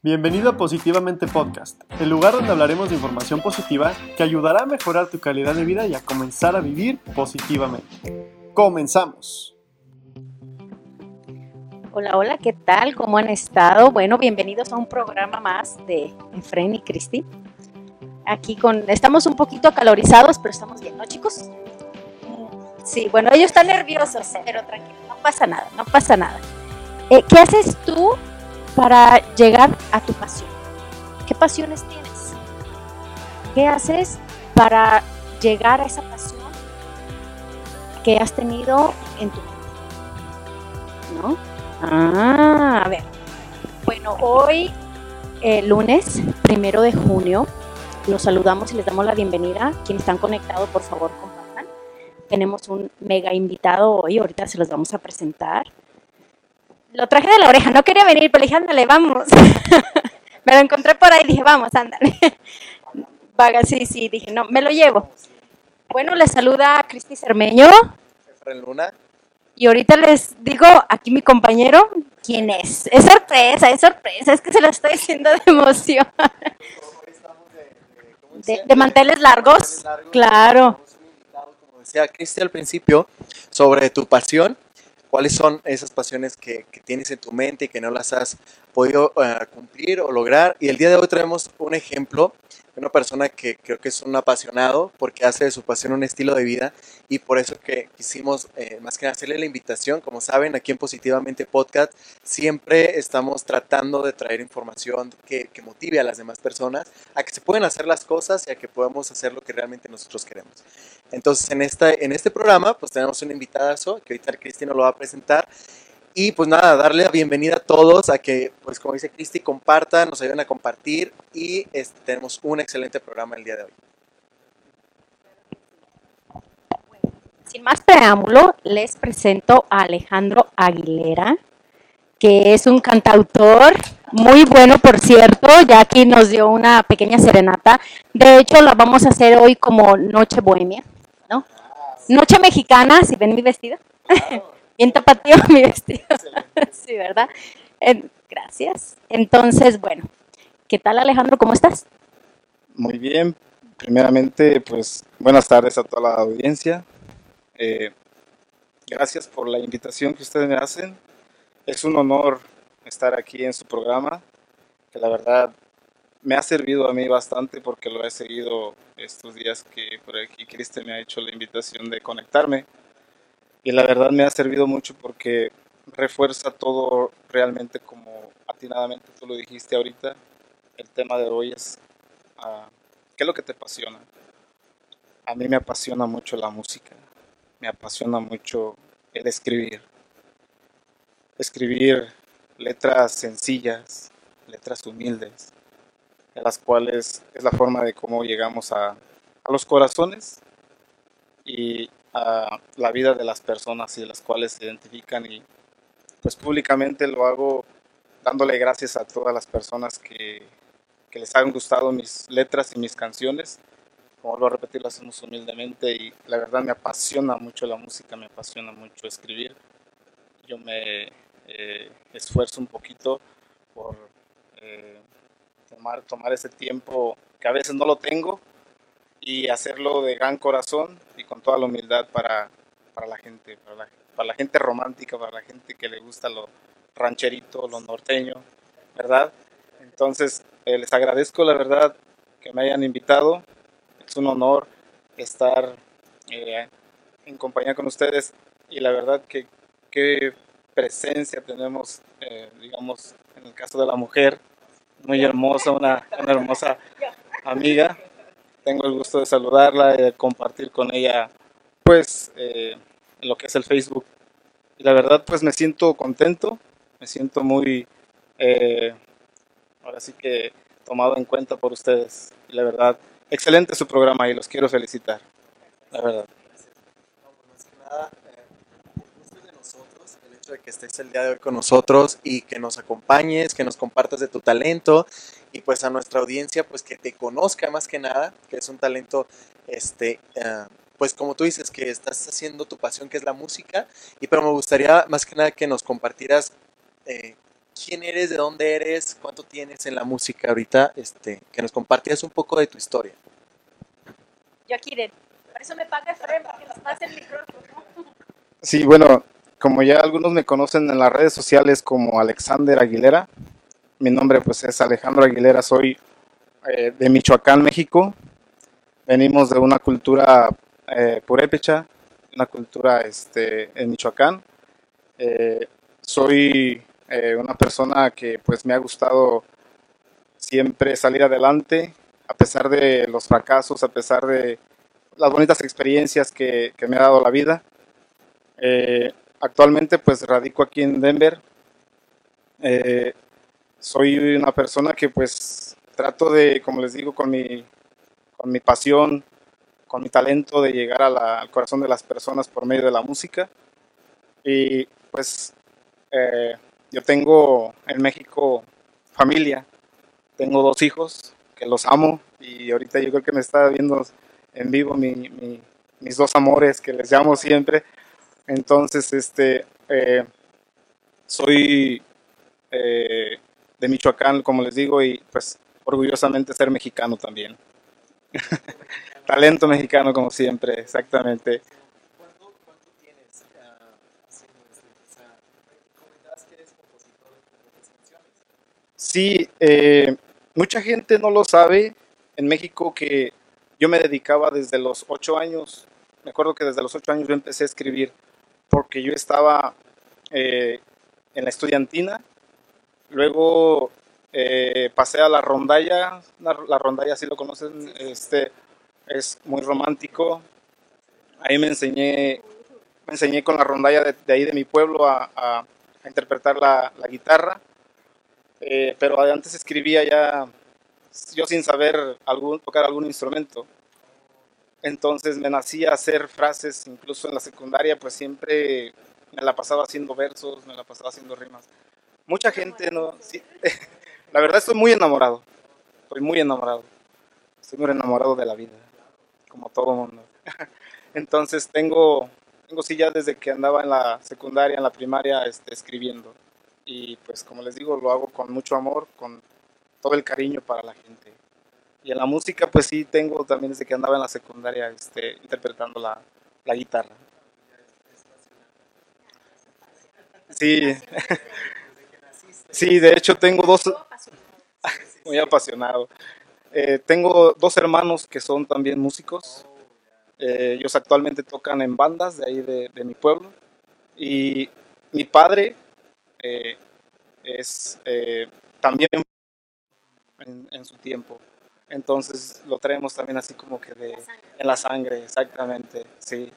Bienvenido a Positivamente Podcast, el lugar donde hablaremos de información positiva que ayudará a mejorar tu calidad de vida y a comenzar a vivir positivamente. Comenzamos. Hola, hola, ¿qué tal? ¿Cómo han estado? Bueno, bienvenidos a un programa más de Efren y Cristi. Aquí con, estamos un poquito acalorizados, pero estamos bien, ¿no, chicos? Sí, bueno, ellos están nerviosos, pero tranquilo, no pasa nada, no pasa nada. Eh, ¿Qué haces tú para llegar a tu pasión? ¿Qué pasiones tienes? ¿Qué haces para llegar a esa pasión que has tenido en tu vida? ¿No? Ah, a ver. Bueno, hoy, eh, lunes, primero de junio, los saludamos y les damos la bienvenida. Quienes están conectados, por favor, compartan. Tenemos un mega invitado hoy, ahorita se los vamos a presentar lo traje de la oreja, no quería venir, pero dije, ándale, vamos. me lo encontré por ahí, dije, vamos, ándale. Vaga, sí, sí, dije, no, me lo llevo. Bueno, les saluda Cristi Cermeño. Luna. Y ahorita les digo, aquí mi compañero, ¿quién es? Es sorpresa, es sorpresa, es que se lo estoy diciendo de emoción. De, de, manteles largos, claro. Como decía Cristi al principio, sobre tu pasión cuáles son esas pasiones que, tienes en tu mente y que no las has podido eh, cumplir o lograr. Y el día de hoy traemos un ejemplo de una persona que creo que es un apasionado porque hace de su pasión un estilo de vida y por eso que quisimos eh, más que hacerle la invitación. Como saben, aquí en Positivamente Podcast siempre estamos tratando de traer información que, que motive a las demás personas a que se pueden hacer las cosas y a que podamos hacer lo que realmente nosotros queremos. Entonces, en, esta, en este programa, pues tenemos un invitadazo que ahorita Cristina lo va a presentar. Y pues nada, darle la bienvenida a todos a que, pues como dice Cristi, compartan, nos ayuden a compartir y este, tenemos un excelente programa el día de hoy. Sin más preámbulo, les presento a Alejandro Aguilera, que es un cantautor muy bueno, por cierto, ya aquí nos dio una pequeña serenata. De hecho, la vamos a hacer hoy como Noche Bohemia. Noche mexicana, si ven mi vestido. Bien tapatío mi vestido. sí, ¿verdad? gracias. Entonces, bueno, ¿qué tal Alejandro? ¿Cómo estás? Muy bien. Primeramente, pues buenas tardes a toda la audiencia. Eh, gracias por la invitación que ustedes me hacen. Es un honor estar aquí en su programa, que la verdad me ha servido a mí bastante porque lo he seguido estos días que por aquí Cristian me ha hecho la invitación de conectarme. Y la verdad me ha servido mucho porque refuerza todo realmente como atinadamente tú lo dijiste ahorita. El tema de hoy es uh, qué es lo que te apasiona. A mí me apasiona mucho la música, me apasiona mucho el escribir. Escribir letras sencillas, letras humildes, en las cuales es la forma de cómo llegamos a, a los corazones y a la vida de las personas y de las cuales se identifican y pues públicamente lo hago dándole gracias a todas las personas que, que les han gustado mis letras y mis canciones. Como lo a repetir, lo hacemos humildemente y la verdad me apasiona mucho la música, me apasiona mucho escribir. Yo me eh, esfuerzo un poquito por eh, tomar, tomar ese tiempo que a veces no lo tengo y hacerlo de gran corazón y con toda la humildad para, para la gente, para la, gente romántica, para la gente que le gusta lo rancherito, lo norteño, ¿verdad? Entonces, eh, les agradezco la verdad que me hayan invitado. Es un honor estar en compañía con ustedes y la verdad que, que presencia tenemos, eh, digamos, en el caso de la mujer, muy hermosa, una, hermosa amiga. Tengo el gusto de saludarla y de compartir con ella, pues, eh, lo que es el Facebook. Y la verdad, pues, me siento contento, me siento muy, eh, ahora sí que tomado en cuenta por ustedes. Y la verdad, excelente su programa y los quiero felicitar, la verdad. De que estés el día de hoy con nosotros y que nos acompañes, que nos compartas de tu talento y pues a nuestra audiencia pues que te conozca más que nada, que es un talento este uh, pues como tú dices que estás haciendo tu pasión que es la música y pero me gustaría más que nada que nos compartieras eh, quién eres, de dónde eres, cuánto tienes en la música ahorita, este, que nos compartías un poco de tu historia. Yo aquí de, por eso me paga Efraín, para que nos pase el micrófono. Sí, bueno, como ya algunos me conocen en las redes sociales como Alexander Aguilera, mi nombre pues es Alejandro Aguilera, soy eh, de Michoacán, México. Venimos de una cultura eh, purépecha, una cultura este, en Michoacán. Eh, soy eh, una persona que pues me ha gustado siempre salir adelante, a pesar de los fracasos, a pesar de las bonitas experiencias que, que me ha dado la vida. Actualmente pues radico aquí en Denver. Eh, soy una persona que pues trato de, como les digo, con mi, con mi pasión, con mi talento de llegar a la- al corazón de las personas por medio de la música. Y pues eh, yo tengo en México familia, tengo dos hijos que los amo y ahorita yo creo que me está viendo en vivo mi- mis dos amores que les llamo siempre. Entonces, este, eh, soy eh, de Michoacán, como les digo, y pues orgullosamente ser mexicano también. Talento mexicano, como siempre, exactamente. ¿Cuánto, cuánto tienes haciendo comentabas que eres compositor de. Sí, eh, mucha gente no lo sabe en México que yo me dedicaba desde los ocho años. Me acuerdo que desde los ocho años yo empecé a escribir porque yo estaba eh, en la estudiantina. Luego eh, pasé a la rondalla. La, la rondalla, si lo conocen, este, es muy romántico. Ahí me enseñé, me enseñé con la rondalla de, ahí de mi pueblo a, interpretar la- la guitarra. Eh, pero antes escribía ya yo sin saber algún, tocar algún instrumento. Entonces me nacía hacer frases, incluso en la secundaria, pues siempre me la pasaba haciendo versos, me la pasaba haciendo rimas. Mucha gente no... la verdad estoy muy enamorado, estoy muy enamorado, estoy muy enamorado de la vida, como todo mundo. Entonces tengo, tengo sí ya desde que andaba en la secundaria, en la primaria, este, escribiendo y pues como les digo, lo hago con mucho amor, con todo el cariño para la gente. Y en la música pues sí tengo también desde que andaba en la secundaria este, interpretando la, la guitarra. Sí, sí, de hecho tengo dos, muy apasionado. Eh, tengo dos hermanos que son también músicos. Eh, ellos actualmente tocan en bandas de ahí de, de mi pueblo. Y mi padre eh, es también en, en su tiempo. Entonces lo traemos también así como que de, en la sangre, exactamente, sí.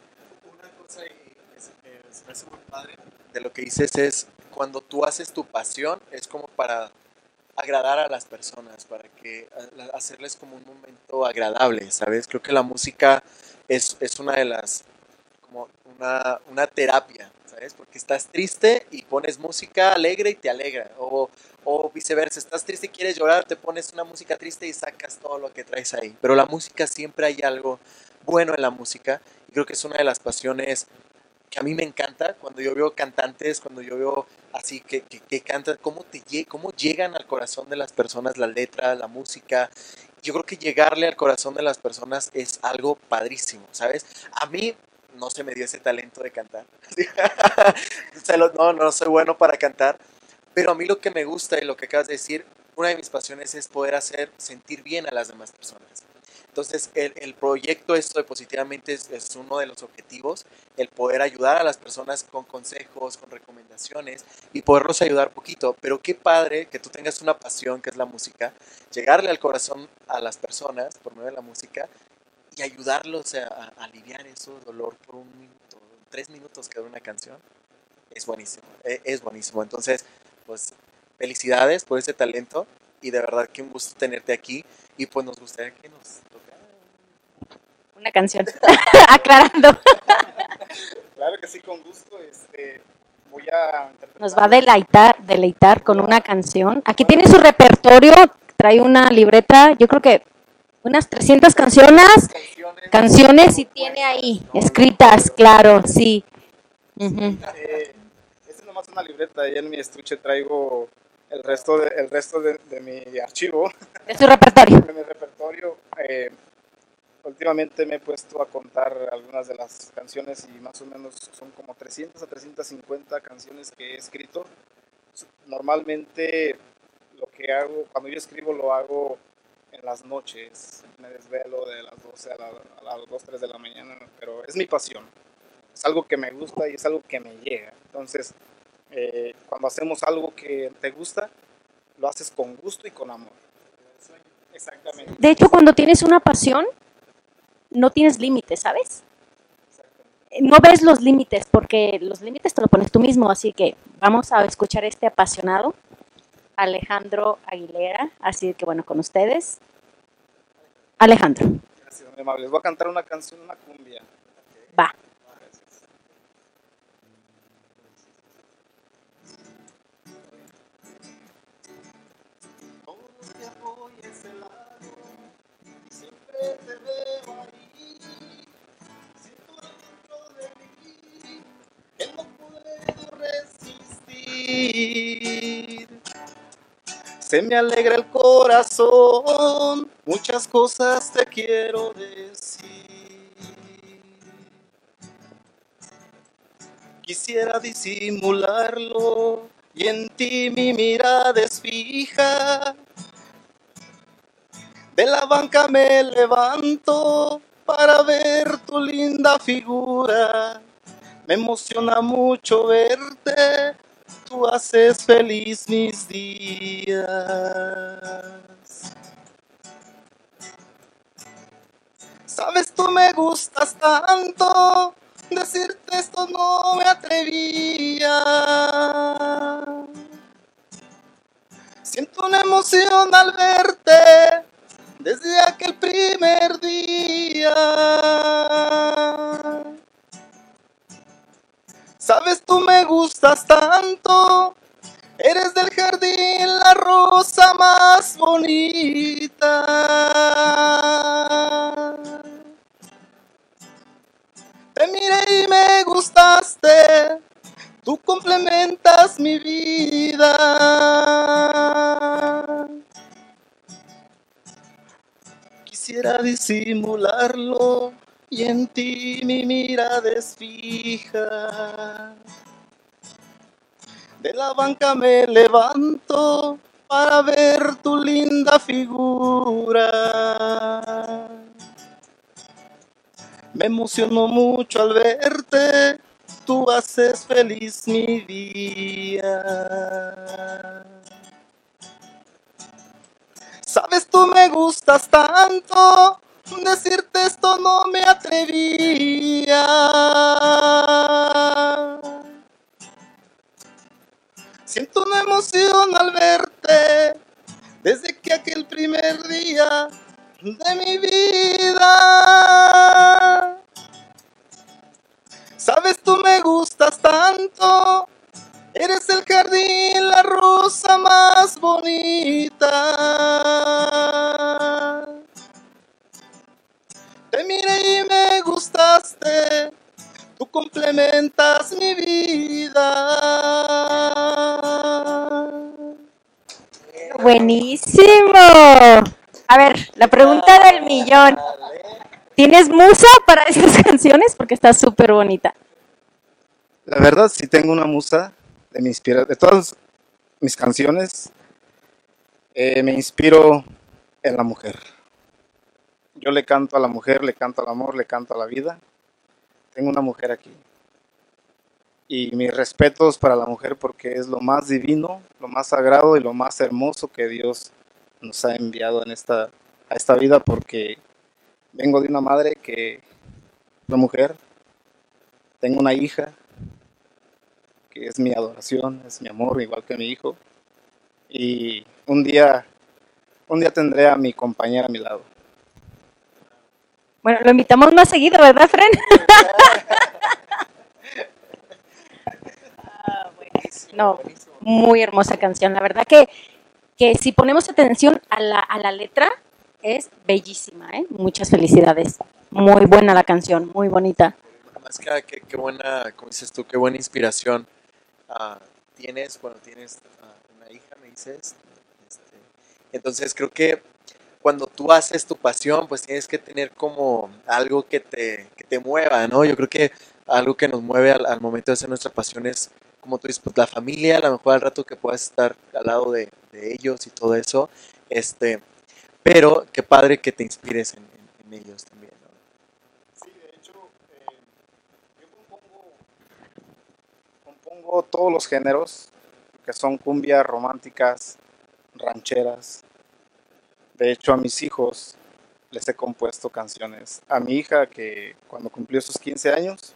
Una cosa y es, es- me hace muy padre de lo que dices es cuando tú haces tu pasión es como para agradar a las personas, para que a- hacerles como un momento agradable, ¿sabes? Creo que la música es, es una de las como una, una terapia, ¿sabes? Porque estás triste y pones música alegre y te alegra. O, o viceversa, estás triste y quieres llorar, te pones una música triste y sacas todo lo que traes ahí. Pero la música siempre hay algo bueno en la música y creo que es una de las pasiones que a mí me encanta cuando yo veo cantantes, cuando yo veo así que, que, que cantan, cómo, te, cómo llegan al corazón de las personas la letra, la música. Yo creo que llegarle al corazón de las personas es algo padrísimo, ¿sabes? A mí no se me dio ese talento de cantar. No, no soy bueno para cantar, pero a mí lo que me gusta y lo que acabas de decir, una de mis pasiones es poder hacer sentir bien a las demás personas. Entonces, el, el proyecto esto de Positivamente es, es uno de los objetivos, el poder ayudar a las personas con consejos, con recomendaciones y poderlos ayudar poquito. Pero qué padre que tú tengas una pasión que es la música, llegarle al corazón a las personas por medio de la música y ayudarlos a, a aliviar ese dolor por un minuto, tres minutos que dura una canción. Es buenísimo, e- es buenísimo. Entonces, pues felicidades por ese talento y de verdad que un gusto tenerte aquí y pues nos gustaría que nos tocara. Una canción. Aclarando. Claro que sí, con gusto. Este, voy a Nos va a deleitar, deleitar con una canción. Aquí tiene su repertorio, trae una libreta, yo creo que unas 300 canciones, canciones. y tiene ahí escritas, claro, sí. Ujú. Eh, esta es nomás una libreta, ya en mi estuche traigo el resto de, el resto de, de mi archivo, De su repertorio. de mi repertorio, eh, últimamente me he puesto a contar algunas de las canciones y más o menos son como 300 a 350 canciones que he escrito. Normalmente lo que hago, cuando yo escribo lo hago en las noches, me desvelo de las 12 a, la- a las 2, 3 de la mañana, pero es mi pasión, es algo que me gusta y es algo que me llega. Entonces, eh, cuando hacemos algo que te gusta, lo haces con gusto y con amor. Exactamente. De hecho, cuando tienes una pasión, no tienes límites, ¿sabes? No ves los límites, porque los límites te lo pones tú mismo, así que vamos a escuchar este apasionado, Alejandro Aguilera, así que bueno, con ustedes, Alejandro, Gracias, muy amable. Les voy a cantar una canción, una cumbia. va. Se me alegra el corazón, muchas cosas te quiero decir. Quisiera disimularlo y en ti mi mirada es fija. De la banca me levanto para ver tu linda figura. Me emociona mucho verte, tú haces feliz mis días. Sabes, tú me gustas tanto, decirte esto no me atrevía. Siento una emoción al verte desde aquel primer día. Sabes, tú me gustas tanto, eres del jardín la rosa más bonita. Te miré y me gustaste, tú complementas mi vida. Quisiera disimularlo y en ti mi mirada es fija. De la banca me levanto para ver tu linda figura. Me emociono mucho al verte, tú haces feliz mi día. Sabes, tú me gustas tanto, decirte esto no me atrevía. Siento una emoción al verte, desde que aquel primer día de mi vida. Sabes, tú me gustas tanto, eres el jardín, la rosa más bonita. Te miré y me gustaste, tú complementas mi vida. Buenísimo. A ver, la pregunta del millón. ¿Tienes musa para estas canciones? Porque está súper bonita. La verdad, sí tengo una musa de mi inspira de todas mis canciones. eh, me inspiro en la mujer. Yo le canto a la mujer, le canto al amor, le canto a la vida. Tengo una mujer aquí. Y mis respetos para la mujer porque es lo más divino, lo más sagrado y lo más hermoso que Dios nos ha enviado en esta, a esta vida porque vengo de una madre que una mujer, tengo una hija que es mi adoración, es mi amor, igual que mi hijo. Y un día, un día tendré a mi compañera a mi lado. Bueno, lo invitamos más seguido, ¿verdad, Fren? Ah, No, muy hermosa canción. La verdad que, que si ponemos atención a la, a la letra, es bellísima, ¿eh? Muchas felicidades. Muy buena la canción, muy bonita. Más que nada, qué, qué buena, como dices tú, qué buena inspiración ah, tienes, bueno, tienes ah, una hija, me dices. Este, entonces creo que cuando tú haces tu pasión, pues tienes que tener como algo que te, que te mueva, ¿no? Yo creo que algo que nos mueve al, al momento de hacer nuestra pasión es, como tú dices, pues la familia, a lo mejor al rato que puedas estar al lado de, ellos y todo eso, este, pero qué padre que te inspires en, ellos también. Sí, de hecho, eh, yo compongo, compongo todos los géneros, que son cumbias románticas, rancheras. De hecho, a mis hijos les he compuesto canciones. A mi hija, que cuando cumplió sus 15 años,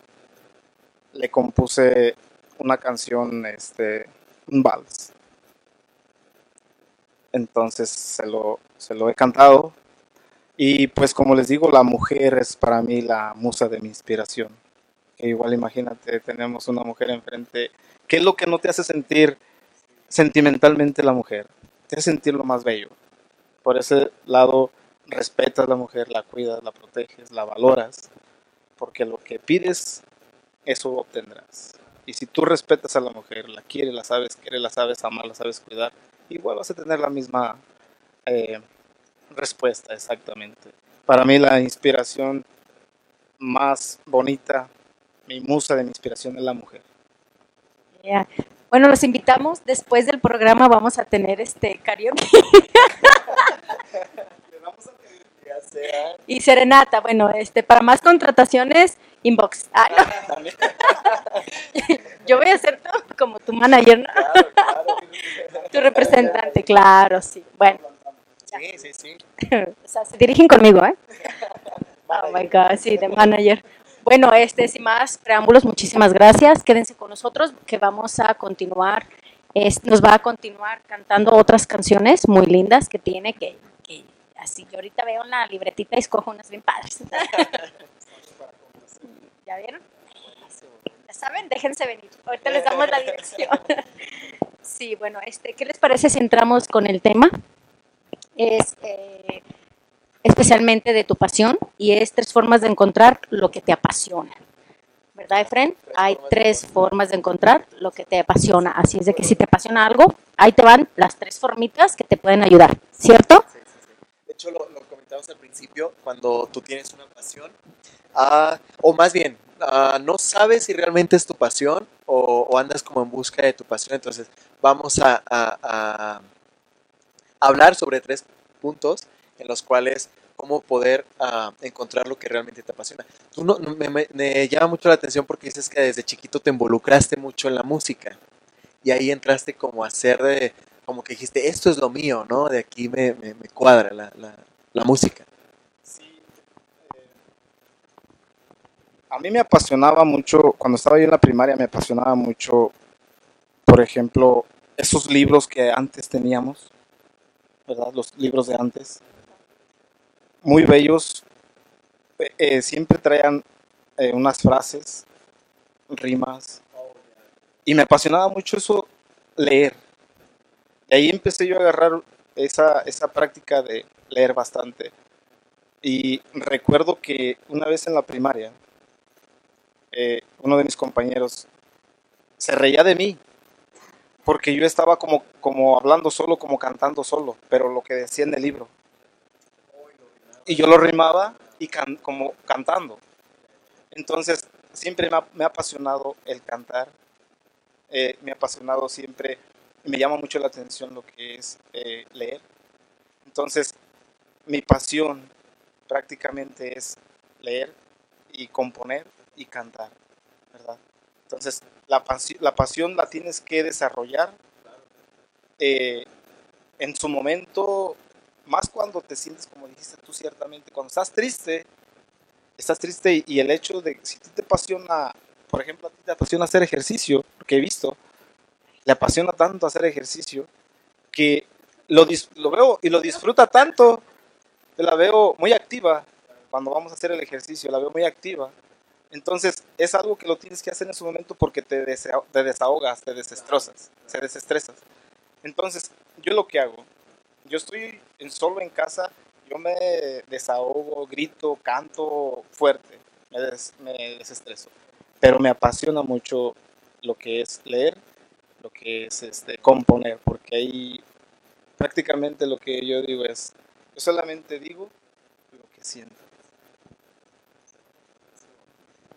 le compuse una canción, este, un vals. Entonces se lo, se lo he cantado y pues como les digo, la mujer es para mí la musa de mi inspiración. Que igual imagínate, tenemos una mujer enfrente. ¿Qué es lo que no te hace sentir sentimentalmente la mujer? Te hace sentir lo más bello. Por ese lado, respetas a la mujer, la cuidas, la proteges, la valoras. Porque lo que pides, eso obtendrás. Y si tú respetas a la mujer, la quieres, la sabes querer, la sabes amar, la sabes cuidar, igual vas a tener la misma eh, respuesta, exactamente. Para mí la inspiración más bonita, mi musa de mi inspiración es la mujer. Bueno, los invitamos. Después del programa vamos a tener este karaoke y serenata. Bueno, este para más contrataciones, inbox. Ah, no. Yo voy a ser tu- como tu manager, ¿no? tu representante, claro, sí. Bueno, Sí, sí, sí. o sea, se dirigen conmigo, ¿eh? Oh my God, sí, de manager. Bueno, este, sin más preámbulos, muchísimas gracias. Quédense con nosotros que vamos a continuar. es- nos va a continuar cantando otras canciones muy lindas que tiene, que, que así yo ahorita veo en la libretita y escojo unas bien padres. ¿Ya vieron? Saben, déjense venir. Ahorita les damos la dirección. Sí, bueno, este, ¿qué les parece si entramos con el tema? Es eh, especialmente de tu pasión y es tres formas de encontrar lo que te apasiona. ¿Verdad, Efren? Hay tres formas de encontrar lo que te apasiona. Así es de que si te apasiona algo, ahí te van las tres formitas que te pueden ayudar, ¿cierto? Sí, hecho, lo, comentamos al principio, cuando tú tienes una pasión, ah, o más bien, ah, no sabes si realmente es tu pasión o, andas como en busca de tu pasión. Entonces, vamos a, hablar sobre tres puntos en los cuales cómo poder ah, encontrar lo que realmente te apasiona. Tú no, me, me- llama mucho la atención porque dices que desde chiquito te involucraste mucho en la música y ahí entraste como a hacer de, como que dijiste, esto es lo mío, ¿no? De aquí me, me- cuadra la, la- la música. Sí, eh, a mí me apasionaba mucho, cuando estaba yo en la primaria, me apasionaba mucho, por ejemplo, esos libros que antes teníamos, ¿verdad? Los libros de antes. Muy bellos, eh, eh, siempre traían eh, unas frases, rimas, y me apasionaba mucho eso, leer. Ahí empecé yo a agarrar esa, esa práctica de leer bastante. Y recuerdo que una vez en la primaria, eh, uno de mis compañeros se reía de mí, porque yo estaba como, como hablando solo, como cantando solo, pero lo que decía en el libro. Y yo lo rimaba y como cantando. Entonces, siempre me ha, me ha apasionado el cantar, eh, me ha apasionado siempre, me llama mucho la atención lo que es eh, leer. Entonces, mi pasión prácticamente es leer y componer y cantar, ¿verdad? Entonces, la, pasi- la pasión la tienes que desarrollar eh, en su momento, más cuando te sientes, como dijiste tú ciertamente, cuando estás triste, estás triste y, el hecho de, si te apasiona, por ejemplo, a ti te apasiona hacer ejercicio, porque he visto, le apasiona tanto hacer ejercicio, que lo, veo y lo disfruta tanto, que la veo muy activa cuando vamos a hacer el ejercicio, la veo muy activa. Entonces, es algo que lo tienes que hacer en su momento porque te, te desahogas, te desestresas. Entonces, yo lo que hago, yo estoy en- solo en casa, yo me desahogo, grito, canto fuerte, me desestreso. Pero me apasiona mucho lo que es leer, lo que es este, componer, porque hay prácticamente lo que yo digo es, yo solamente digo lo que siento.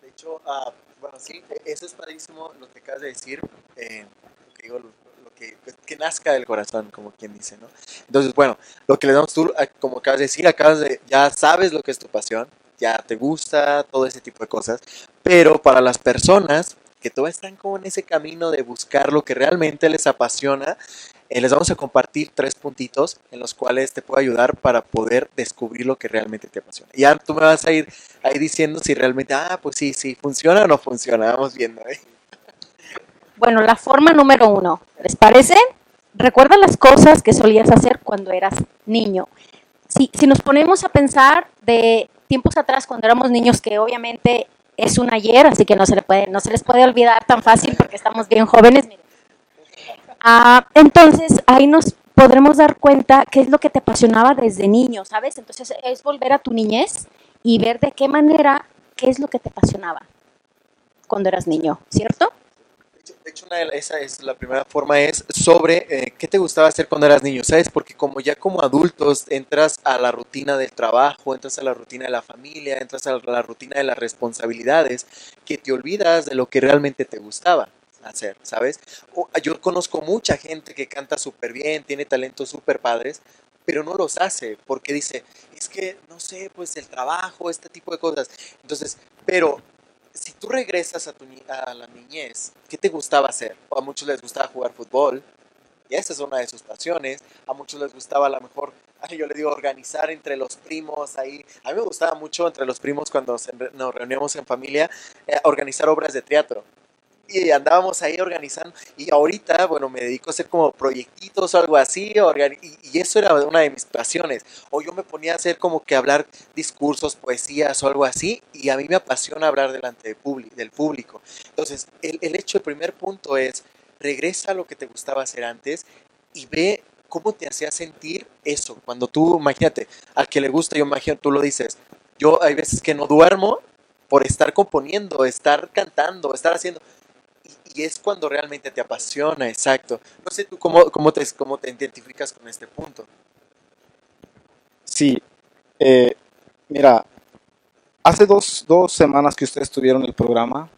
De hecho, ah, bueno, sí, e- eso es padrísimo lo que acabas de decir. eh, lo que digo, lo, que, que nazca del corazón, como quien dice, ¿no? Entonces, bueno, lo que le damos tú, ah, como acabas de decir, acabas de, ya sabes lo que es tu pasión, ya te gusta, todo ese tipo de cosas, pero para las personas que todavía están como en ese camino de buscar lo que realmente les apasiona, eh, les vamos a compartir tres puntitos en los cuales te puedo ayudar para poder descubrir lo que realmente te apasiona. Y ya tú me vas a ir ahí diciendo si realmente, ah, pues sí, sí, funciona o no funciona, vamos viendo. ¿eh? Bueno, la forma número uno, ¿les parece? Recuerda las cosas que solías hacer cuando eras niño. Si, si nos ponemos a pensar de tiempos atrás cuando éramos niños, que obviamente es un ayer, así que no se, le puede, no se les puede olvidar tan fácil porque estamos bien jóvenes. Ah, entonces, ahí nos podremos dar cuenta qué es lo que te apasionaba desde niño, ¿sabes? Entonces, es volver a tu niñez y ver de qué manera, qué es lo que te apasionaba cuando eras niño, ¿cierto? De hecho, una de esa es la primera forma es sobre eh, qué te gustaba hacer cuando eras niño, ¿sabes? Porque como ya como adultos entras a la rutina del trabajo, entras a la rutina de la familia, entras a la rutina de las responsabilidades, que te olvidas de lo que realmente te gustaba hacer, ¿sabes? O- yo conozco mucha gente que canta súper bien, tiene talentos súper padres, pero no los hace porque dice, es que, no sé, pues el trabajo, este tipo de cosas. Entonces, pero si tú regresas a, tu, a la niñez, ¿qué te gustaba hacer? A muchos les gustaba jugar fútbol, y esa es una de sus pasiones. A muchos les gustaba a lo mejor, yo le digo, organizar entre los primos ahí. A mí me gustaba mucho entre los primos cuando nos reuníamos en familia, eh, organizar obras de teatro. Y andábamos ahí organizando. Y ahorita, bueno, me dedico a hacer como proyectitos o algo así. Y, eso era una de mis pasiones. O yo me ponía a hacer como que hablar discursos, poesías o algo así. Y a mí me apasiona hablar delante de del público. Entonces, el, el hecho, el primer punto es, regresa a lo que te gustaba hacer antes y ve cómo te hacía sentir eso. Cuando tú, imagínate, al que le gusta, yo imagino, tú lo dices, yo hay veces que no duermo por estar componiendo, estar cantando, estar haciendo. Es cuando realmente te apasiona, exacto. No sé tú cómo, cómo, te, cómo te identificas con este punto. Sí, eh, mira, hace dos, dos semanas que ustedes tuvieron el programa,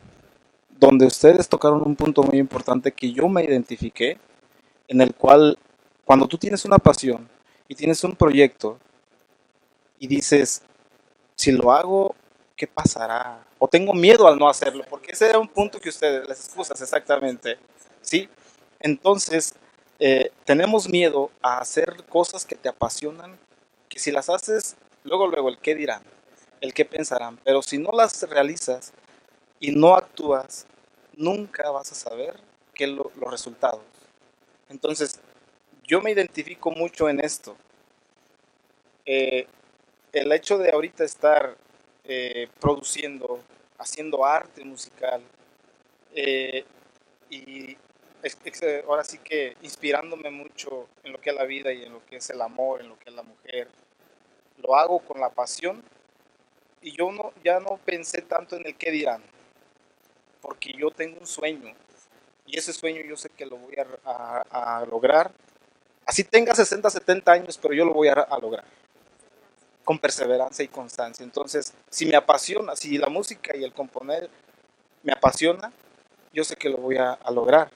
donde ustedes tocaron un punto muy importante que yo me identifiqué, en el cual cuando tú tienes una pasión y tienes un proyecto y dices, si lo hago, ¿qué pasará? O tengo miedo al no hacerlo, porque ese era un punto que ustedes, las excusas exactamente, ¿sí? Entonces, eh, tenemos miedo a hacer cosas que te apasionan, que si las haces, luego, luego, el qué dirán, el qué pensarán, pero si no las realizas y no actúas, nunca vas a saber qué lo- los resultados. Entonces, yo me identifico mucho en esto. Eh, el hecho de ahorita estar eh, produciendo, haciendo arte musical, eh, y eh, ahora sí que inspirándome mucho en lo que es la vida y en lo que es el amor, en lo que es la mujer, lo hago con la pasión y yo no, ya no pensé tanto en el qué dirán, porque yo tengo un sueño y ese sueño yo sé que lo voy a, lograr. Así tenga 60, 70 años, pero yo lo voy a lograr con perseverancia y constancia. Entonces, si me apasiona, si la música y el componer me apasiona, yo sé que lo voy a, lograr.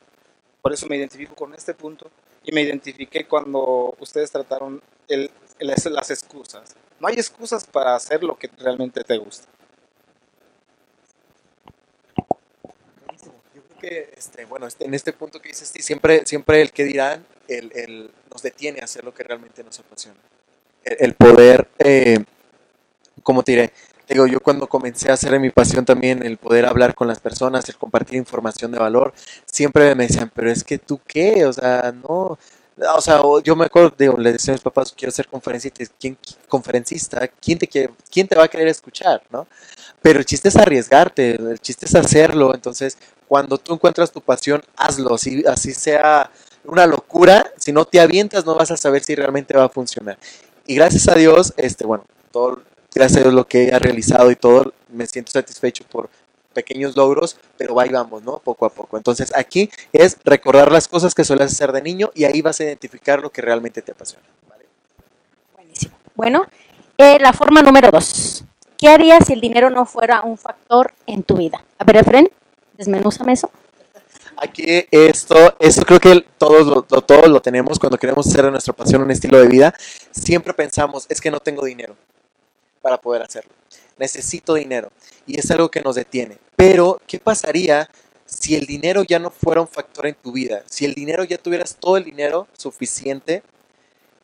Por eso me identifico con este punto y me identifiqué cuando ustedes trataron el, el- las excusas. No hay excusas para hacer lo que realmente te gusta. Yo creo que, este, bueno, este- en este punto que dices, siempre, siempre el que dirán, el- nos detiene a hacer lo que realmente nos apasiona. El, poder, eh, ¿cómo te diré? Digo, yo cuando comencé a hacer mi pasión también, el poder hablar con las personas, el compartir información de valor, siempre me decían, pero es que tú qué, o sea, no, o sea, yo me acuerdo, digo, le decía a mis papás, quiero ser conferencista, ¿quién, conferencista, ¿quién te, quiere, ¿quién te va a querer escuchar, no? Pero el chiste es arriesgarte, el chiste es hacerlo. Entonces, cuando tú encuentras tu pasión, hazlo. Así, así sea una locura, si no te avientas, no vas a saber si realmente va a funcionar. Y gracias a Dios, este, bueno, todo, gracias a Dios lo que he realizado y todo, me siento satisfecho por pequeños logros, pero ahí vamos, ¿no? Poco a poco. Entonces aquí es recordar las cosas que sueles hacer de niño y ahí vas a identificar lo que realmente te apasiona. Buenísimo. Bueno, eh, la forma número dos. ¿Qué harías si el dinero no fuera un factor en tu vida? A ver, Efren, desmenúzame eso. Aquí esto, esto creo que todos lo, todos lo tenemos cuando queremos hacer de nuestra pasión un estilo de vida. Siempre pensamos, es que no tengo dinero para poder hacerlo. Necesito dinero. Y es algo que nos detiene. Pero, ¿qué pasaría si el dinero ya no fuera un factor en tu vida? Si el dinero ya tuvieras todo el dinero suficiente,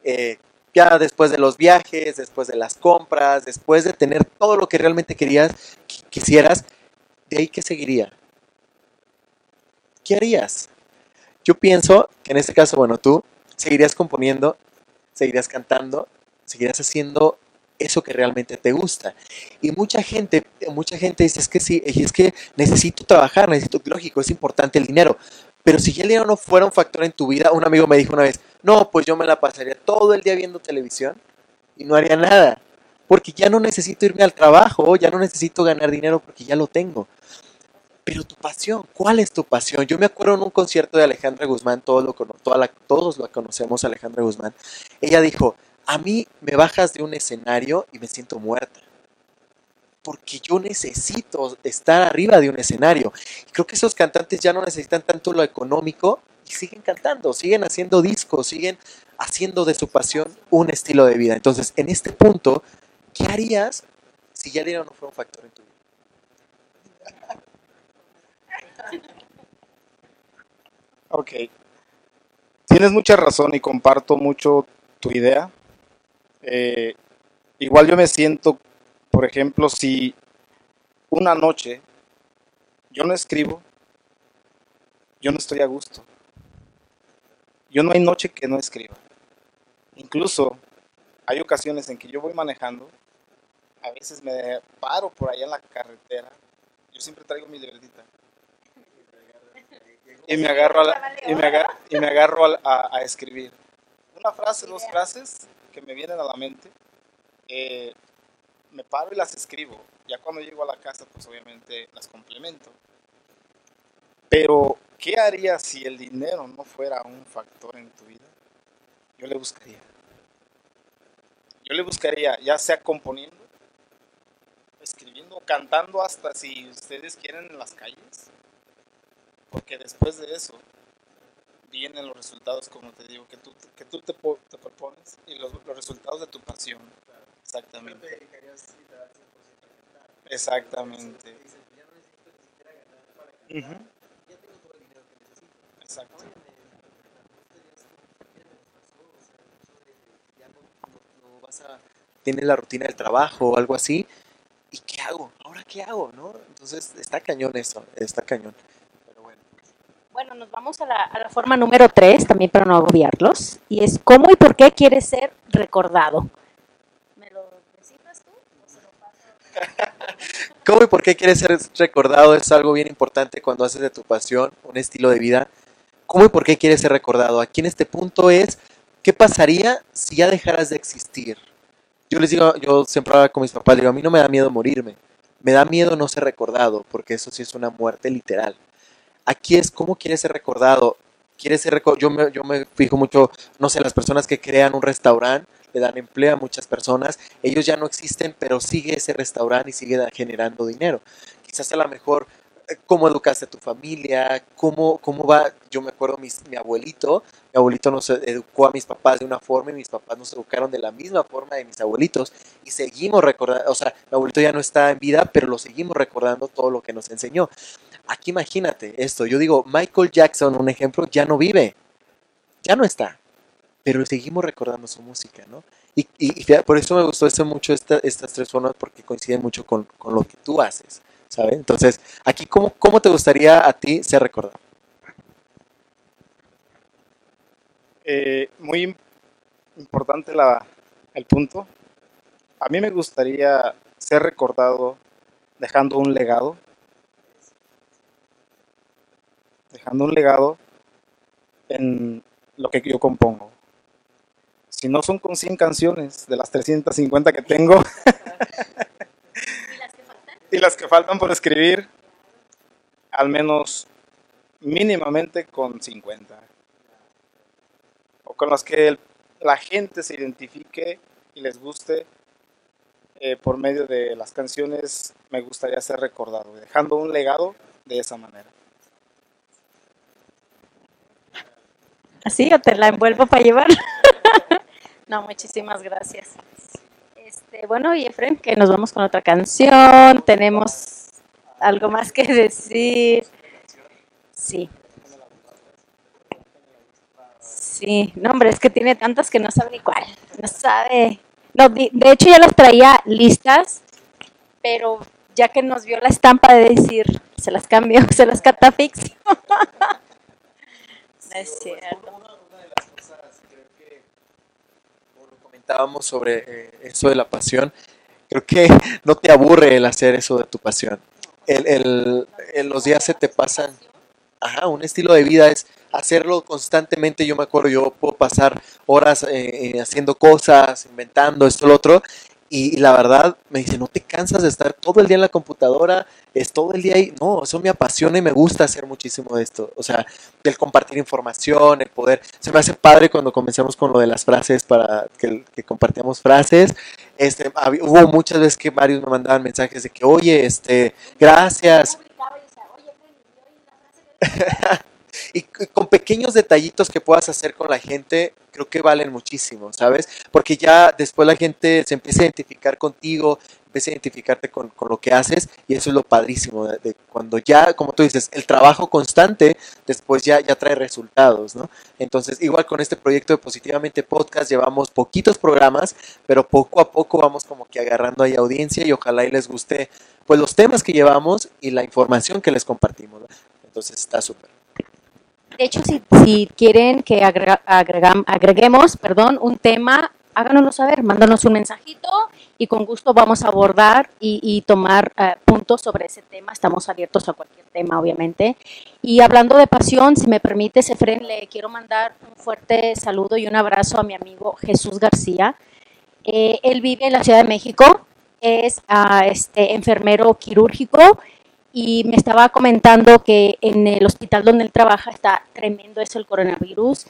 eh, ya después de los viajes, después de las compras, después de tener todo lo que realmente querías, qui- quisieras, ¿de ahí qué seguiría? ¿Qué harías? Yo pienso que en este caso, bueno, tú seguirías componiendo, seguirías cantando, seguirías haciendo eso que realmente te gusta. Y mucha gente, mucha gente dice, es que sí, es que necesito trabajar, necesito, lógico, es importante el dinero. Pero si ya el dinero no fuera un factor en tu vida, un amigo me dijo una vez, no, pues yo me la pasaría todo el día viendo televisión y no haría nada. Porque ya no necesito irme al trabajo, ya no necesito ganar dinero porque ya lo tengo. Pero tu pasión, ¿cuál es tu pasión? Yo me acuerdo en un concierto de Alejandra Guzmán, todos lo, toda la- todos lo conocemos, Alejandra Guzmán. Ella dijo, a mí me bajas de un escenario y me siento muerta. Porque yo necesito estar arriba de un escenario. Creo que esos cantantes ya no necesitan tanto lo económico y siguen cantando, siguen haciendo discos, siguen haciendo de su pasión un estilo de vida. Entonces, en este punto, ¿qué harías si ya el dinero no fuera un factor en tu vida? Ok. Tienes mucha razón y comparto mucho tu idea. Eh, igual yo me siento, por ejemplo, si una noche yo no escribo, yo no estoy a gusto. Yo no hay noche que no escriba. Incluso hay ocasiones en que yo voy manejando, a veces me paro por allá en la carretera, yo siempre traigo mi libretita y me agarro a, la- y me agarro a escribir una frase, dos frases que me vienen a la mente. eh, me paro y las escribo. Ya cuando llego a la casa, pues obviamente las complemento. Pero, ¿qué haría si el dinero no fuera un factor en tu vida? Yo le buscaría. Yo le buscaría, ya sea componiendo, escribiendo, cantando, hasta si ustedes quieren en las calles. Porque después de eso vienen los resultados, como te digo, que tú, que tú te, po- te propones y los, los resultados de tu pasión. Exactamente. Exactamente. Ujú. Exacto. no vas a tienes la rutina del trabajo o algo así y qué hago ahora qué hago no entonces está cañón eso está cañón Bueno, nos vamos a la, a la forma número tres, también para no agobiarlos, y es cómo y por qué quieres ser recordado. ¿Me lo tú o se lo paso? cómo y por qué quieres ser recordado es algo bien importante cuando haces de tu pasión un estilo de vida. Cómo y por qué quieres ser recordado aquí en este punto es qué pasaría si ya dejaras de existir yo les digo yo siempre hablaba con mis papás digo a mí no me da miedo morirme me da miedo no ser recordado porque eso sí es una muerte literal aquí es cómo quieres ser recordado. Quieres ser reco- yo, me, yo me fijo mucho, no sé, las personas que crean un restaurante, le dan empleo a muchas personas, ellos ya no existen, pero sigue ese restaurante y sigue generando dinero. Quizás a lo mejor eh, cómo educaste a tu familia, cómo, cómo va, yo me acuerdo mis, mi abuelito, mi abuelito nos educó a mis papás de una forma y mis papás nos educaron de la misma forma de mis abuelitos y seguimos recordando, o sea, mi abuelito ya no está en vida, pero lo seguimos recordando todo lo que nos enseñó. Aquí imagínate esto, yo digo, Michael Jackson, un ejemplo, ya no vive, ya no está, pero seguimos recordando su música, ¿no? Y, por eso me gustó este mucho esta- estas tres formas, porque coinciden mucho con, lo que tú haces, ¿sabes? Entonces, aquí, ¿cómo, ¿cómo te gustaría a ti ser recordado? Eh, muy im- importante la, el punto. A mí me gustaría ser recordado dejando un legado. Dejando un legado en lo que yo compongo. Si no son con 100 canciones de las 350 que tengo ¿Y las que faltan? por escribir, al menos mínimamente con 50. O con las que la gente se identifique y les guste eh, por medio de las canciones, me gustaría ser recordado, dejando un legado de esa manera. ¿Así o te la envuelvo para llevar? no, muchísimas gracias. Este, bueno, y Efren, que nos vamos con otra canción. Tenemos algo más que decir. Sí. Sí, no, hombre, es que tiene tantas que no sabe ni cuál. No sabe. No, di- de hecho ya las traía listas, pero ya que nos vio la estampa de decir, se las cambio, se las catafixio. Es cierto. Una de las cosas, que, comentábamos sobre eh, eso de la pasión, creo que no te aburre el hacer eso de tu pasión. El, el- el- los días se te pasan. Ajá, un estilo de vida es hacerlo constantemente. Yo me acuerdo, yo puedo pasar horas eh, eh, haciendo cosas, inventando esto, lo otro. Y, y la verdad, me dice, ¿no te cansas de estar todo el día en la computadora? Es todo el día ahí. No, eso me apasiona y me gusta hacer muchísimo de esto. O sea, el compartir información, el poder. Se me hace padre cuando comenzamos con lo de las frases para que, que compartíamos frases. Este, hubo muchas veces que varios me mandaban mensajes de que, oye, este, gracias. Y con pequeños detallitos que puedas hacer con la gente, creo que valen muchísimo, ¿sabes? Porque ya después la gente se empieza a identificar contigo, empieza a identificarte con, con lo que haces y eso es lo padrísimo, de, de cuando ya, como tú dices, el trabajo constante después ya, ya trae resultados, ¿no? Entonces, igual con este proyecto de Positivamente Podcast, llevamos poquitos programas, pero poco a poco vamos como que agarrando ahí audiencia y ojalá y les guste pues los temas que llevamos y la información que les compartimos, ¿no? Entonces está súper. De hecho, si, quieren que agrega- agreguemos perdón, un tema, háganoslo saber, mándanos un mensajito y con gusto vamos a abordar y, tomar eh, puntos sobre ese tema. Estamos abiertos a cualquier tema, obviamente. Y hablando de pasión, si me permite, Efren, le quiero mandar un fuerte saludo y un abrazo a mi amigo Jesús García. Eh, él vive en la Ciudad de México, es ah, este, enfermero quirúrgico y me estaba comentando que en el hospital donde él trabaja está tremendo eso el coronavirus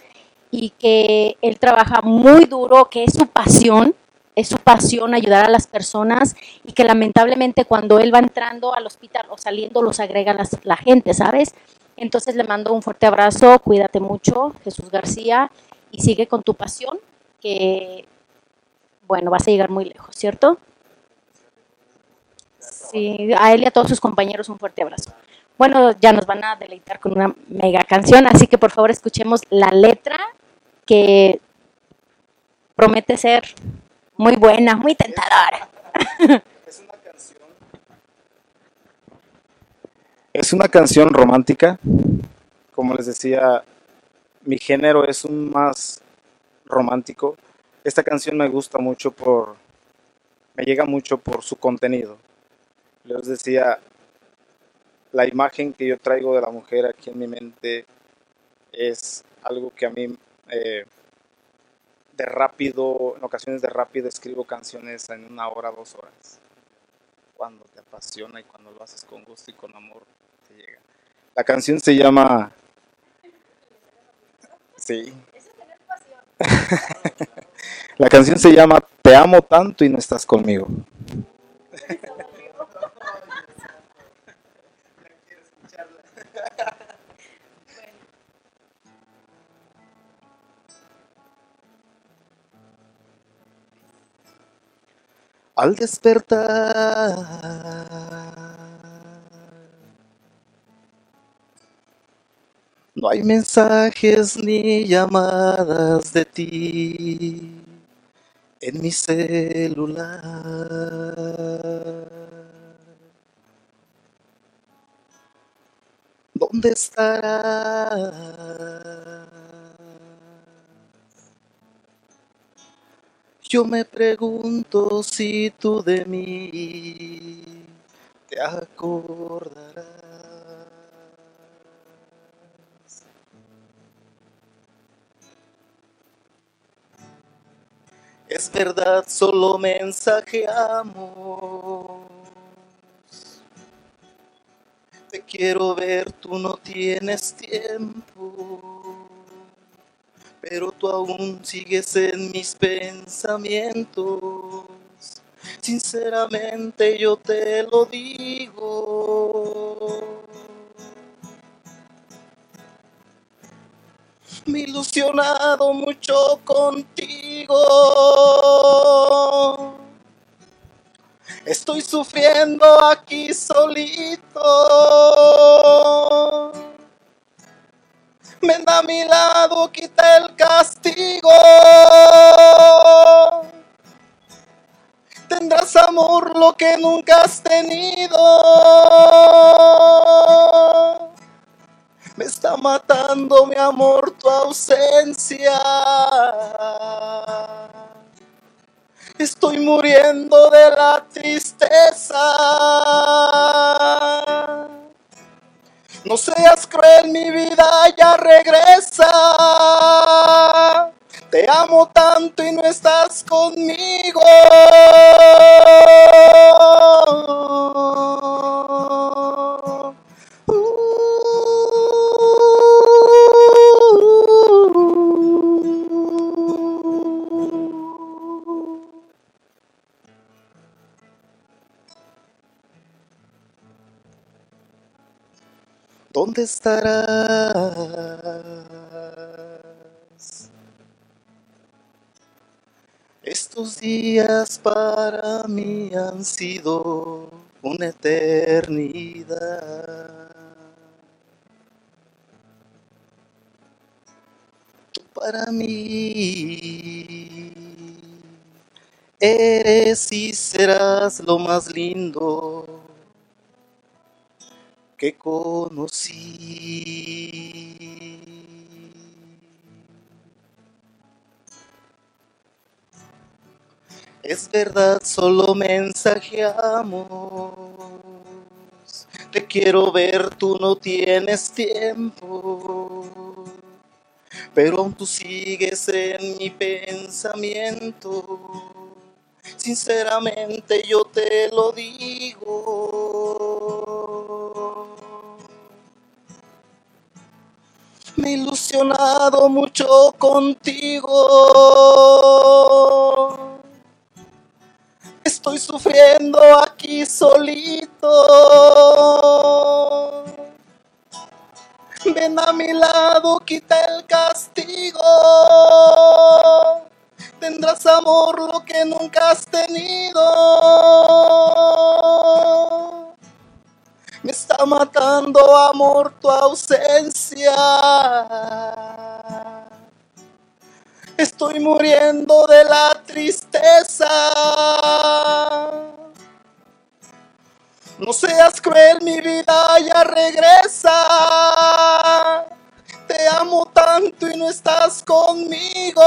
y que él trabaja muy duro, que es su pasión, es su pasión ayudar a las personas y que lamentablemente cuando él va entrando al hospital o saliendo los agrega las- la gente, ¿sabes? Entonces le mando un fuerte abrazo, cuídate mucho, Jesús García, y sigue con tu pasión, que bueno, vas a llegar muy lejos, ¿cierto? A él y a todos sus compañeros un fuerte abrazo. Bueno, ya nos van a deleitar con una mega canción, así que por favor escuchemos la letra que promete ser muy buena, muy tentadora. Es una canción. Es una canción romántica. Como les decía, mi género es un más romántico. Esta canción me gusta mucho por. me llega mucho por su contenido. Les decía, la imagen que yo traigo de la mujer aquí en mi mente es algo que a mí eh, de rápido, en ocasiones de rápido escribo canciones en una hora, dos horas. Cuando te apasiona y cuando lo haces con gusto y con amor, te llega. La canción se llama... Sí. La canción se llama Te amo tanto y no estás conmigo. Al despertar, no hay mensajes ni llamadas de ti en mi celular. ¿Dónde estarás? Yo me pregunto si tú de mí te acordarás. Es verdad, solo mensajeamos. Te quiero ver, tú no tienes tiempo, pero tú aún sigues en mis pensamientos. Sinceramente yo te lo digo. Me he ilusionado mucho contigo. Estoy sufriendo aquí solito. Ven a mi lado, quita el castigo. Tendrás amor lo que nunca has tenido. Me está matando mi amor tu ausencia. Estoy muriendo de la tristeza. No seas cruel, mi vida ya regresa. Te amo tanto y no estás conmigo. ¿Dónde estarás? Estos días para mí han sido una eternidad. Tú para mí eres y serás lo más lindo que conocí. Es verdad, solo mensajeamos. Te quiero ver, tú no tienes tiempo. Pero aún tú sigues en mi pensamiento. Sinceramente yo te lo digo. Me ilusionado mucho contigo. Estoy sufriendo aquí solito. Ven a mi lado, quita el castigo. Tendrás amor lo que nunca has tenido. Me está matando amor tu ausencia. Estoy muriendo de la tristeza. No seas cruel, mi vida ya regresa. Te amo tanto y no estás conmigo.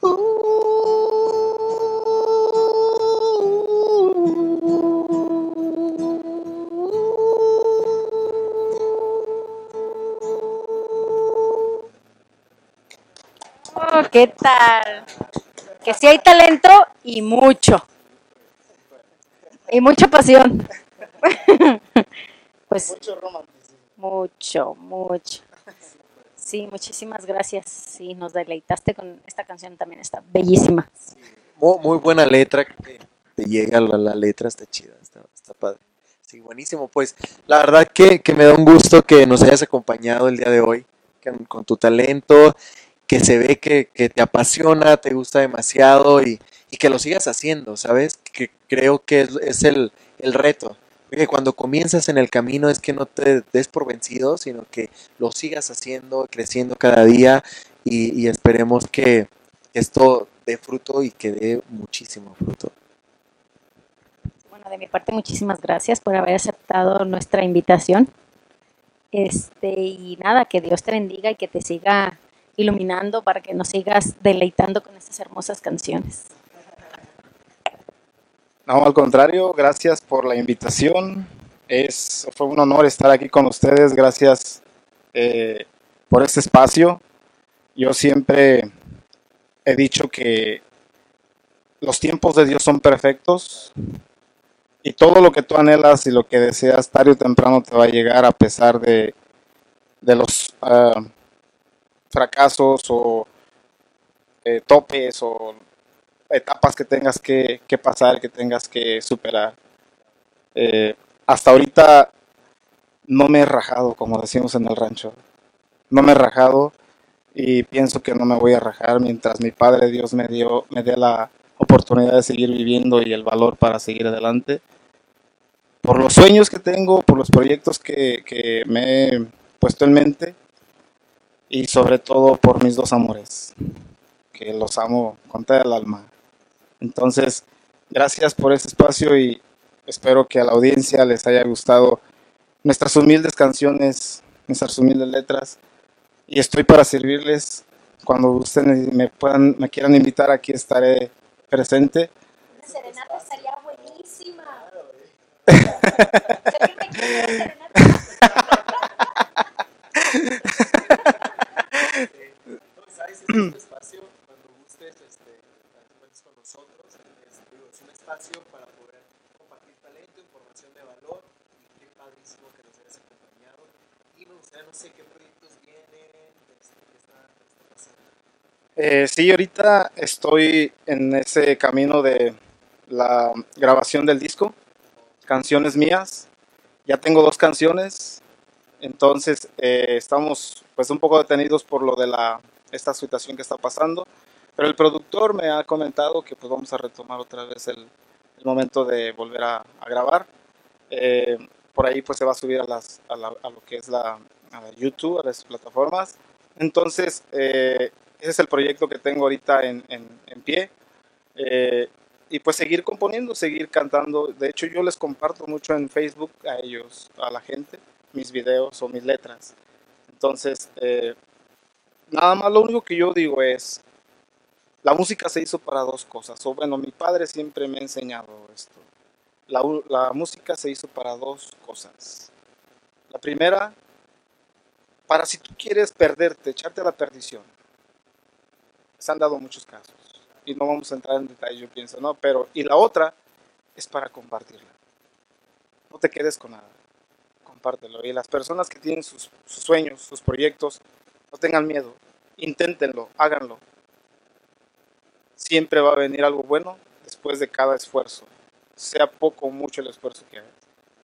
Oh, ¿Qué tal? Que sí hay talento y mucho. Y mucha pasión. pues Mucho romanticismo. mucho, mucho. Sí, muchísimas gracias. Sí, nos deleitaste con esta canción también está bellísima. Muy, muy buena letra, que te llega la, la letra, está chida, está, está padre. Sí, buenísimo. Pues la verdad que, que me da un gusto que nos hayas acompañado el día de hoy con, con tu talento, que se ve que, que te apasiona, te gusta demasiado y, y que lo sigas haciendo, ¿sabes? Que creo que es, es el, el reto. Porque cuando comienzas en el camino es que no te des por vencido, sino que lo sigas haciendo, creciendo cada día y, y esperemos que esto dé fruto y que dé muchísimo fruto. Bueno, de mi parte, muchísimas gracias por haber aceptado nuestra invitación. Este, y nada, que Dios te bendiga y que te siga iluminando para que nos sigas deleitando con estas hermosas canciones. No, al contrario, gracias por la invitación. Es, fue un honor estar aquí con ustedes. Gracias eh, por este espacio. Yo siempre he dicho que los tiempos de Dios son perfectos y todo lo que tú anhelas y lo que deseas tarde o temprano te va a llegar a pesar de, de los ah, fracasos o eh, topes o etapas que tengas que, pasar, que tengas que superar. Eh, hasta ahorita no me he rajado, como decimos en el rancho. No me he rajado y pienso que no me voy a rajar mientras mi Padre Dios me dio me dé la oportunidad de seguir viviendo y el valor para seguir adelante. Por los sueños que tengo, por los proyectos que me he puesto en mente y sobre todo por mis dos amores, que los amo con toda el alma. Entonces, gracias por este espacio y espero que a la audiencia les haya gustado nuestras humildes canciones, nuestras humildes letras y estoy para servirles. Cuando ustedes me puedan, me quieran invitar, aquí estaré presente. Una serenata estaría buenísima. Espacio, cuando gustes, este, cuentes con nosotros. Es, digo, es un espacio para poder compartir talento, información de valor. Y qué padrísimo que nos hayas acompañado. Y me gustaría, no sé qué proyectos vienen, este, qué está, qué. Eh, sí, ahorita estoy en ese camino de la grabación del disco, canciones mías. Ya tengo dos canciones, entonces eh, estamos pues un poco detenidos por lo de la esta situación que está pasando, pero el productor me ha comentado que pues vamos a retomar otra vez el, momento de volver a, grabar. Eh, por ahí pues se va a subir a, las, a, lo que es la YouTube, a las plataformas. Entonces, eh, ese es el proyecto que tengo ahorita en, en, pie. Eh, y pues seguir componiendo, seguir cantando. De hecho, yo les comparto mucho en Facebook a ellos, a la gente, mis videos o mis letras. Entonces, nada más lo único que yo digo es, la música se hizo para dos cosas. O bueno, mi padre siempre me ha enseñado esto. La, la música se hizo para dos cosas. La primera, para si tú quieres perderte, echarte a la perdición. Se han dado muchos casos. Y no vamos a entrar en detalle, yo pienso, ¿no? Pero, y la otra es para compartirla. No te quedes con nada. Compártelo. Y las personas que tienen sus, sus sueños, sus proyectos, no tengan miedo. Inténtenlo, háganlo. Siempre va a venir algo bueno después de cada esfuerzo. Sea poco o mucho el esfuerzo que hagas.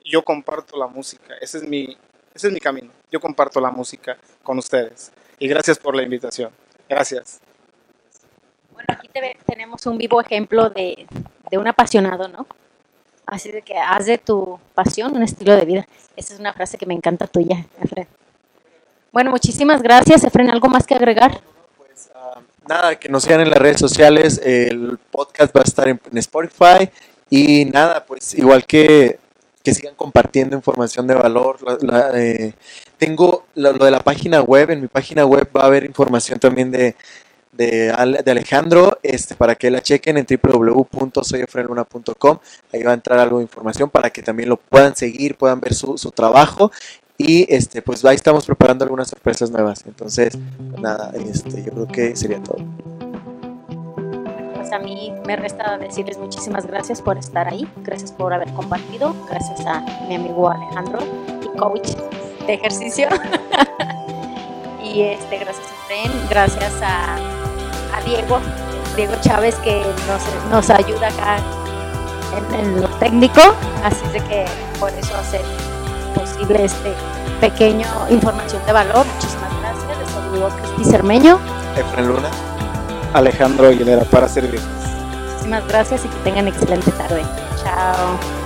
Yo comparto la música. Ese es mi, ese es mi camino. Yo comparto la música con ustedes. Y gracias por la invitación. Gracias. Bueno, aquí te tenemos un vivo ejemplo de, de un apasionado, ¿no? Así de que haz de tu pasión un estilo de vida. Esa es una frase que me encanta tuya, Efren. Bueno, muchísimas gracias, Efren. ¿Algo más que agregar? Pues ah, nada, que nos sigan en las redes sociales. El podcast va a estar en, Spotify. Y nada, pues igual que, que sigan compartiendo información de valor. la- eh, tengo lo, de la página web. En mi página web va a haber información también de, de, de Alejandro este, para que la chequen en www.soyefrenluna.com. Ahí va a entrar algo de información para que también lo puedan seguir, puedan ver su, su trabajo. Y este, pues ahí estamos preparando algunas sorpresas nuevas. Entonces, nada, este, yo creo que sería todo. Pues a mí me resta decirles muchísimas gracias por estar ahí, gracias por haber compartido, gracias a mi amigo Alejandro y coach de ejercicio. y este, gracias a Fren, gracias a, a Diego, Diego Chávez que nos, nos ayuda acá en, en lo técnico, así de que por eso hacer posible este pequeño información de valor. Muchísimas gracias, les saludo Cristi Cermeño. Efren Luna. Alejandro Aguilera para servir. Muchísimas gracias y que tengan excelente tarde. Chao.